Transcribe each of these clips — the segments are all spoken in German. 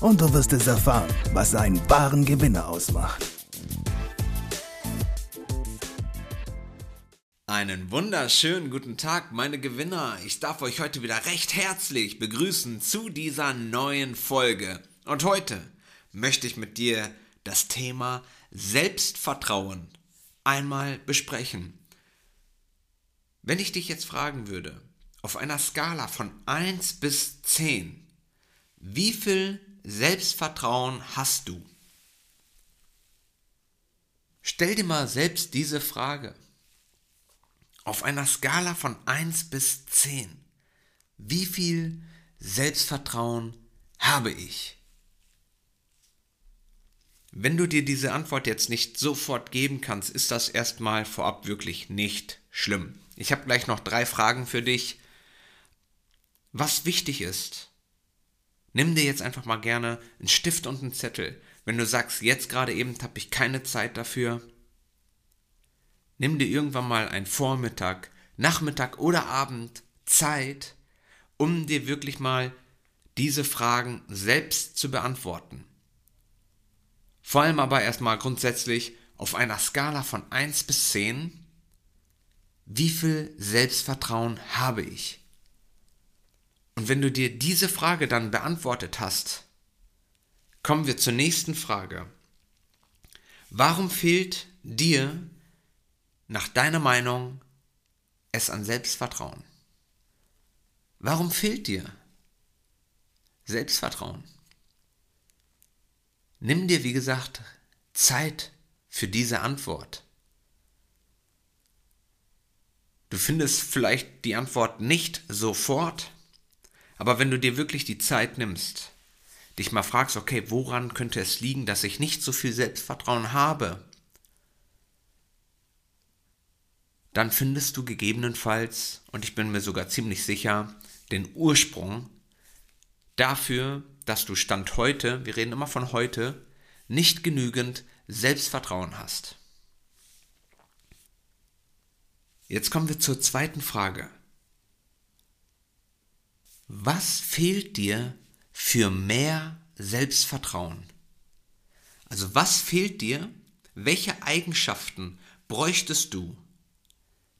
und du wirst es erfahren, was einen wahren Gewinner ausmacht. Einen wunderschönen guten Tag, meine Gewinner. Ich darf euch heute wieder recht herzlich begrüßen zu dieser neuen Folge. Und heute möchte ich mit dir das Thema Selbstvertrauen einmal besprechen. Wenn ich dich jetzt fragen würde, auf einer Skala von 1 bis 10, wie viel Selbstvertrauen hast du? Stell dir mal selbst diese Frage. Auf einer Skala von 1 bis 10, wie viel Selbstvertrauen habe ich? Wenn du dir diese Antwort jetzt nicht sofort geben kannst, ist das erstmal vorab wirklich nicht schlimm. Ich habe gleich noch drei Fragen für dich. Was wichtig ist, nimm dir jetzt einfach mal gerne einen Stift und einen Zettel. Wenn du sagst, jetzt gerade eben habe ich keine Zeit dafür, nimm dir irgendwann mal einen Vormittag, Nachmittag oder Abend Zeit, um dir wirklich mal diese Fragen selbst zu beantworten. Vor allem aber erstmal grundsätzlich auf einer Skala von 1 bis 10, wie viel Selbstvertrauen habe ich? Und wenn du dir diese Frage dann beantwortet hast, kommen wir zur nächsten Frage. Warum fehlt dir nach deiner Meinung es an Selbstvertrauen? Warum fehlt dir Selbstvertrauen? Nimm dir, wie gesagt, Zeit für diese Antwort. Du findest vielleicht die Antwort nicht sofort, aber wenn du dir wirklich die Zeit nimmst, dich mal fragst, okay, woran könnte es liegen, dass ich nicht so viel Selbstvertrauen habe, dann findest du gegebenenfalls, und ich bin mir sogar ziemlich sicher, den Ursprung dafür, dass du Stand heute, wir reden immer von heute, nicht genügend Selbstvertrauen hast. Jetzt kommen wir zur zweiten Frage. Was fehlt dir für mehr Selbstvertrauen? Also was fehlt dir? Welche Eigenschaften bräuchtest du,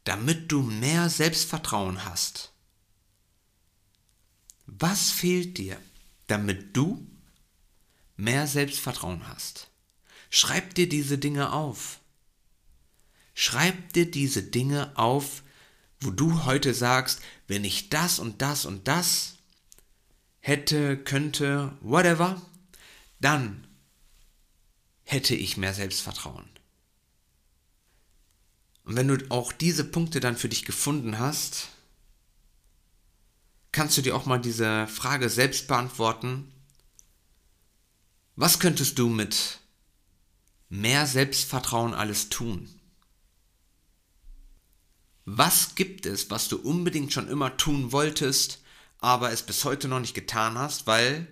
damit du mehr Selbstvertrauen hast? Was fehlt dir, damit du mehr Selbstvertrauen hast? Schreib dir diese Dinge auf. Schreib dir diese Dinge auf, wo du heute sagst, wenn ich das und das und das hätte, könnte, whatever, dann hätte ich mehr Selbstvertrauen. Und wenn du auch diese Punkte dann für dich gefunden hast, kannst du dir auch mal diese Frage selbst beantworten. Was könntest du mit mehr Selbstvertrauen alles tun? Was gibt es, was du unbedingt schon immer tun wolltest, aber es bis heute noch nicht getan hast, weil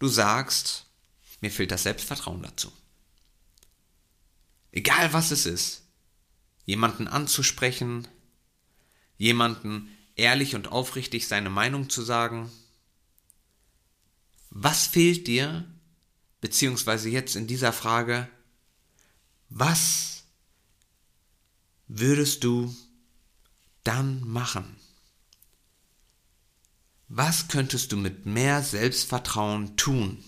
du sagst, mir fehlt das Selbstvertrauen dazu. Egal was es ist jemanden anzusprechen, jemanden ehrlich und aufrichtig seine Meinung zu sagen. Was fehlt dir, beziehungsweise jetzt in dieser Frage, was würdest du dann machen? Was könntest du mit mehr Selbstvertrauen tun?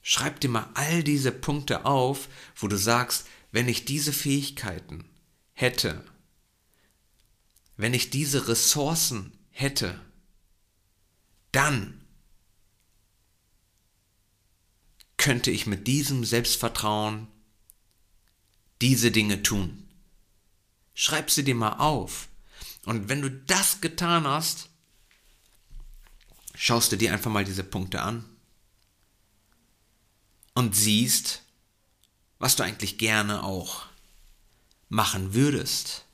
Schreib dir mal all diese Punkte auf, wo du sagst, wenn ich diese Fähigkeiten hätte, wenn ich diese Ressourcen hätte, dann könnte ich mit diesem Selbstvertrauen diese Dinge tun. Schreib sie dir mal auf. Und wenn du das getan hast, schaust du dir einfach mal diese Punkte an und siehst, was du eigentlich gerne auch machen würdest.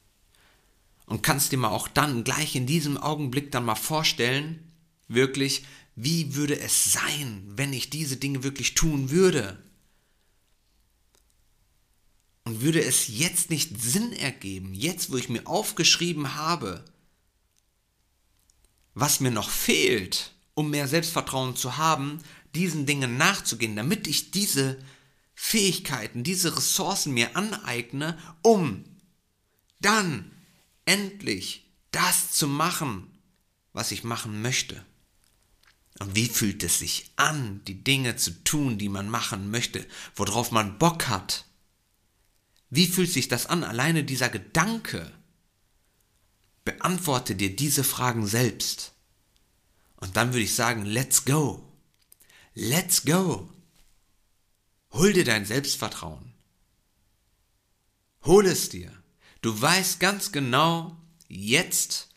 Und kannst dir mal auch dann gleich in diesem Augenblick dann mal vorstellen, wirklich, wie würde es sein, wenn ich diese Dinge wirklich tun würde? Und würde es jetzt nicht Sinn ergeben, jetzt wo ich mir aufgeschrieben habe, was mir noch fehlt, um mehr Selbstvertrauen zu haben, diesen Dingen nachzugehen, damit ich diese Fähigkeiten, diese Ressourcen mir aneigne, um dann endlich das zu machen, was ich machen möchte. Und wie fühlt es sich an, die Dinge zu tun, die man machen möchte, worauf man Bock hat? Wie fühlt sich das an, alleine dieser Gedanke? Beantworte dir diese Fragen selbst. Und dann würde ich sagen, let's go. Let's go. Hol dir dein Selbstvertrauen. Hol es dir. Du weißt ganz genau jetzt,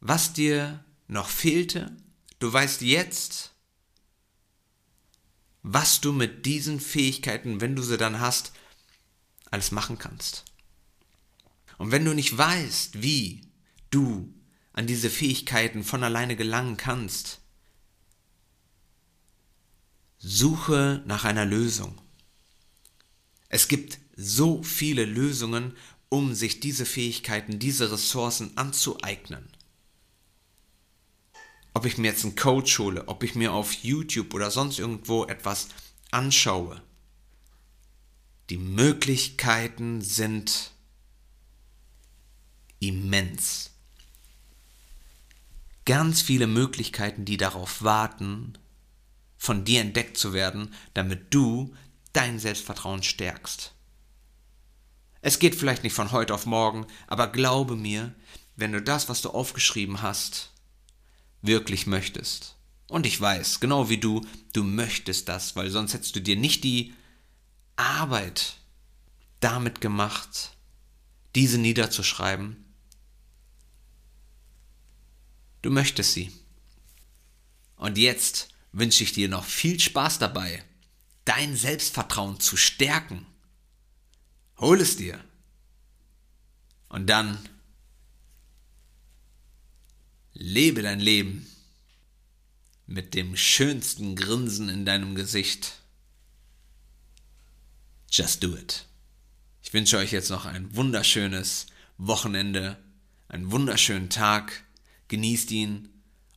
was dir noch fehlte. Du weißt jetzt, was du mit diesen Fähigkeiten, wenn du sie dann hast, alles machen kannst. Und wenn du nicht weißt, wie du an diese Fähigkeiten von alleine gelangen kannst, Suche nach einer Lösung. Es gibt so viele Lösungen, um sich diese Fähigkeiten, diese Ressourcen anzueignen. Ob ich mir jetzt einen Coach hole, ob ich mir auf YouTube oder sonst irgendwo etwas anschaue. Die Möglichkeiten sind immens. Ganz viele Möglichkeiten, die darauf warten, von dir entdeckt zu werden, damit du dein Selbstvertrauen stärkst. Es geht vielleicht nicht von heute auf morgen, aber glaube mir, wenn du das, was du aufgeschrieben hast, wirklich möchtest. Und ich weiß, genau wie du, du möchtest das, weil sonst hättest du dir nicht die Arbeit damit gemacht, diese niederzuschreiben. Du möchtest sie. Und jetzt wünsche ich dir noch viel Spaß dabei, dein Selbstvertrauen zu stärken. Hol es dir. Und dann lebe dein Leben mit dem schönsten Grinsen in deinem Gesicht. Just do it. Ich wünsche euch jetzt noch ein wunderschönes Wochenende, einen wunderschönen Tag. Genießt ihn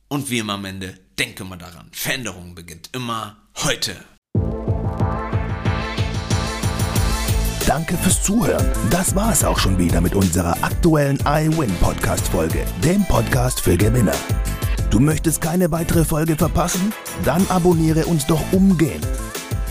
und wie immer am Ende Denke mal daran, Veränderung beginnt immer heute. Danke fürs Zuhören. Das war es auch schon wieder mit unserer aktuellen iWin Podcast Folge, dem Podcast für Gewinner. Du möchtest keine weitere Folge verpassen? Dann abonniere uns doch umgehend.